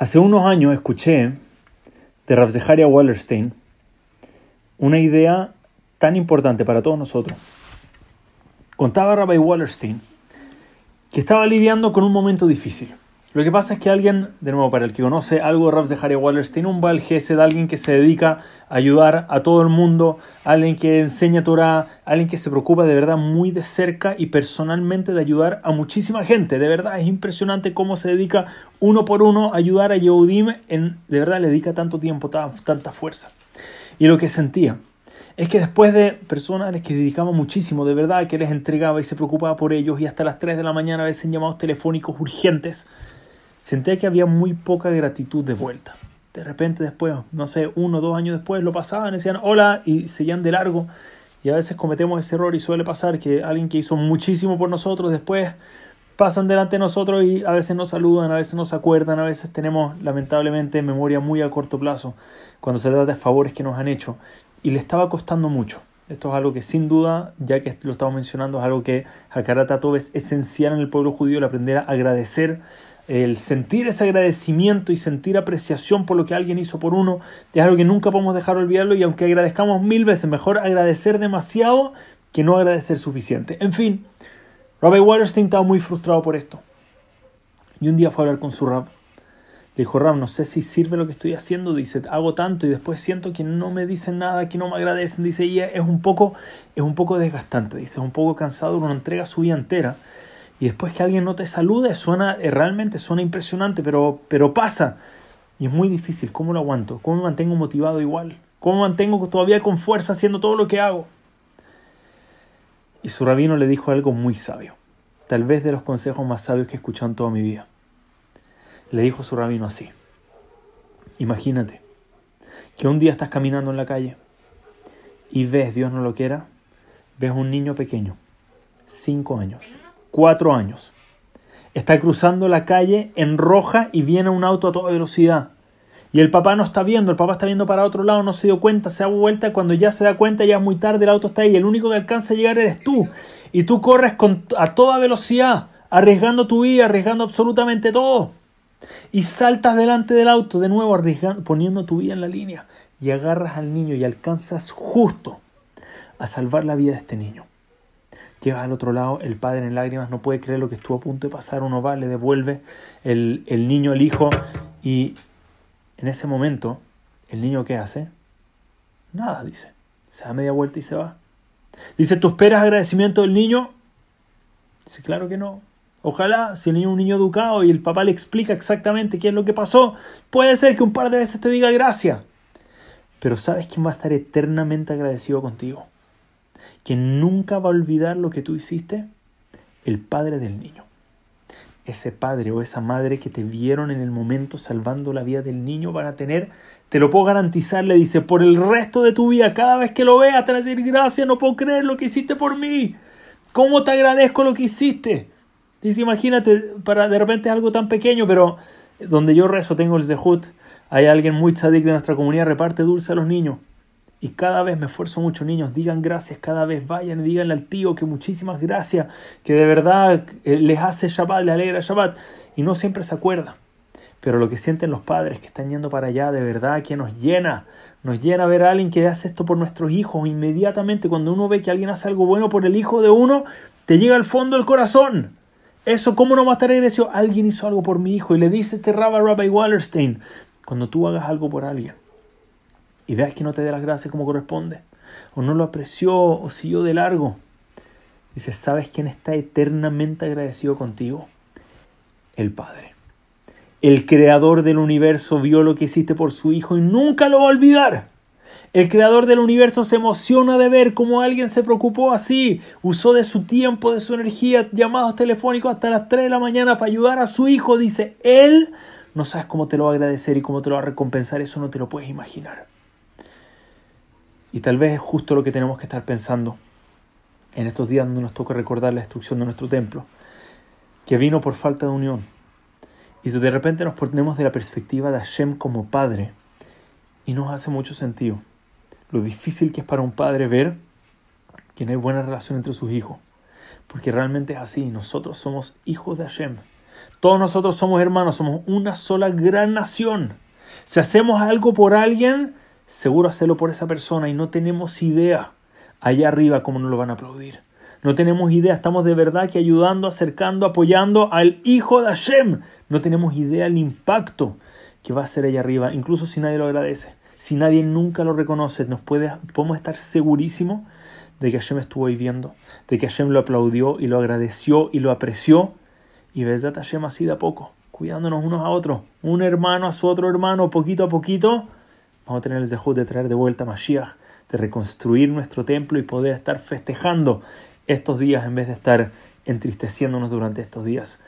Hace unos años escuché de Rav Zeharia Wallerstein una idea tan importante para todos nosotros. Contaba Rabbi Wallerstein que estaba lidiando con un momento difícil. Lo que pasa es que alguien, de nuevo, para el que conoce algo de Rav Zeharia Wallerstein, un Baal de alguien que se dedica a ayudar a todo el mundo, alguien que enseña Torah, alguien que se preocupa de verdad muy de cerca y personalmente de ayudar a muchísima gente. De verdad es impresionante cómo se dedica uno por uno a ayudar a Yehudim, en, de verdad le dedica tanto tiempo, tanta fuerza. Y lo que sentía es que después de personas que dedicaba muchísimo, de verdad, que les entregaba y se preocupaba por ellos y hasta las 3 de la mañana a veces llamados telefónicos urgentes, sentía que había muy poca gratitud de vuelta. De repente después, no sé, uno o dos años después lo pasaban, decían hola y seguían de largo. Y a veces cometemos ese error y suele pasar que alguien que hizo muchísimo por nosotros después pasan delante de nosotros y a veces nos saludan, a veces nos acuerdan, a veces tenemos lamentablemente memoria muy a corto plazo cuando se trata de favores que nos han hecho. Y le estaba costando mucho. Esto es algo que sin duda, ya que lo estamos mencionando, es algo que Hakarat es esencial en el pueblo judío, el aprender a agradecer el sentir ese agradecimiento y sentir apreciación por lo que alguien hizo por uno es algo que nunca podemos dejar olvidarlo y aunque agradezcamos mil veces, mejor agradecer demasiado que no agradecer suficiente. En fin, Rabbi Wallerstein estaba muy frustrado por esto. Y un día fue a hablar con su rab. Le dijo, Rab, no sé si sirve lo que estoy haciendo. Dice, hago tanto y después siento que no me dicen nada, que no me agradecen. Dice, y es un poco, es un poco desgastante. Dice, es un poco cansado, uno entrega su vida entera y después que alguien no te salude, suena, eh, realmente suena impresionante, pero, pero pasa. Y es muy difícil. ¿Cómo lo aguanto? ¿Cómo me mantengo motivado igual? ¿Cómo me mantengo todavía con fuerza haciendo todo lo que hago? Y su rabino le dijo algo muy sabio, tal vez de los consejos más sabios que he escuchado en toda mi vida. Le dijo su rabino así, imagínate que un día estás caminando en la calle y ves, Dios no lo quiera, ves un niño pequeño, cinco años, cuatro años. Está cruzando la calle en roja y viene un auto a toda velocidad. Y el papá no está viendo, el papá está viendo para otro lado, no se dio cuenta, se da vuelta, cuando ya se da cuenta ya es muy tarde, el auto está ahí, el único que alcanza a llegar eres tú. Y tú corres con, a toda velocidad, arriesgando tu vida, arriesgando absolutamente todo. Y saltas delante del auto, de nuevo arriesgando, poniendo tu vida en la línea. Y agarras al niño y alcanzas justo a salvar la vida de este niño. Llegas al otro lado, el padre en lágrimas no puede creer lo que estuvo a punto de pasar, uno va, le devuelve el, el niño al hijo y en ese momento, ¿el niño qué hace? Nada, dice. Se da media vuelta y se va. Dice, ¿tú esperas agradecimiento del niño? Dice, claro que no. Ojalá, si el niño es un niño educado y el papá le explica exactamente qué es lo que pasó, puede ser que un par de veces te diga gracias. Pero ¿sabes quién va a estar eternamente agradecido contigo? Que nunca va a olvidar lo que tú hiciste, el padre del niño. Ese padre o esa madre que te vieron en el momento salvando la vida del niño van a tener, te lo puedo garantizar, le dice, por el resto de tu vida, cada vez que lo veas, te van a decir, gracias, no puedo creer lo que hiciste por mí. ¿Cómo te agradezco lo que hiciste? Dice, imagínate, para de repente es algo tan pequeño, pero donde yo rezo, tengo el Zehut, hay alguien muy tzadik de nuestra comunidad, reparte dulce a los niños. Y cada vez me esfuerzo mucho, niños, digan gracias, cada vez vayan y díganle al tío que muchísimas gracias, que de verdad eh, les hace Shabbat, les alegra Shabbat. Y no siempre se acuerda. Pero lo que sienten los padres que están yendo para allá, de verdad que nos llena. Nos llena ver a alguien que hace esto por nuestros hijos. Inmediatamente cuando uno ve que alguien hace algo bueno por el hijo de uno, te llega al fondo del corazón. Eso, ¿cómo no va a estar? Alguien hizo algo por mi hijo. Y le dice este Rabbi Rabbi Wallerstein, cuando tú hagas algo por alguien, y veas que no te dé las gracias como corresponde, o no lo apreció, o siguió de largo. Dice, ¿sabes quién está eternamente agradecido contigo? El Padre. El creador del universo vio lo que hiciste por su Hijo y nunca lo va a olvidar. El creador del universo se emociona de ver cómo alguien se preocupó así, usó de su tiempo, de su energía, llamados telefónicos hasta las 3 de la mañana para ayudar a su hijo. Dice, Él no sabes cómo te lo va a agradecer y cómo te lo va a recompensar, eso no te lo puedes imaginar. Y tal vez es justo lo que tenemos que estar pensando en estos días donde nos toca recordar la destrucción de nuestro templo, que vino por falta de unión. Y de repente nos ponemos de la perspectiva de Hashem como padre y nos hace mucho sentido. Lo difícil que es para un padre ver que no hay buena relación entre sus hijos. Porque realmente es así. Nosotros somos hijos de Hashem. Todos nosotros somos hermanos, somos una sola gran nación. Si hacemos algo por alguien, seguro hacerlo por esa persona y no tenemos idea allá arriba cómo nos lo van a aplaudir. No tenemos idea, estamos de verdad que ayudando, acercando, apoyando al Hijo de Hashem. No tenemos idea el impacto que va a hacer allá arriba, incluso si nadie lo agradece. Si nadie nunca lo reconoce, nos puede, podemos estar segurísimos de que Hashem estuvo viviendo, de que Hashem lo aplaudió y lo agradeció y lo apreció. Y Besdat Hashem así de a poco, cuidándonos unos a otros, un hermano a su otro hermano, poquito a poquito, vamos a tener el zehut de traer de vuelta a Mashiach, de reconstruir nuestro templo y poder estar festejando estos días en vez de estar entristeciéndonos durante estos días.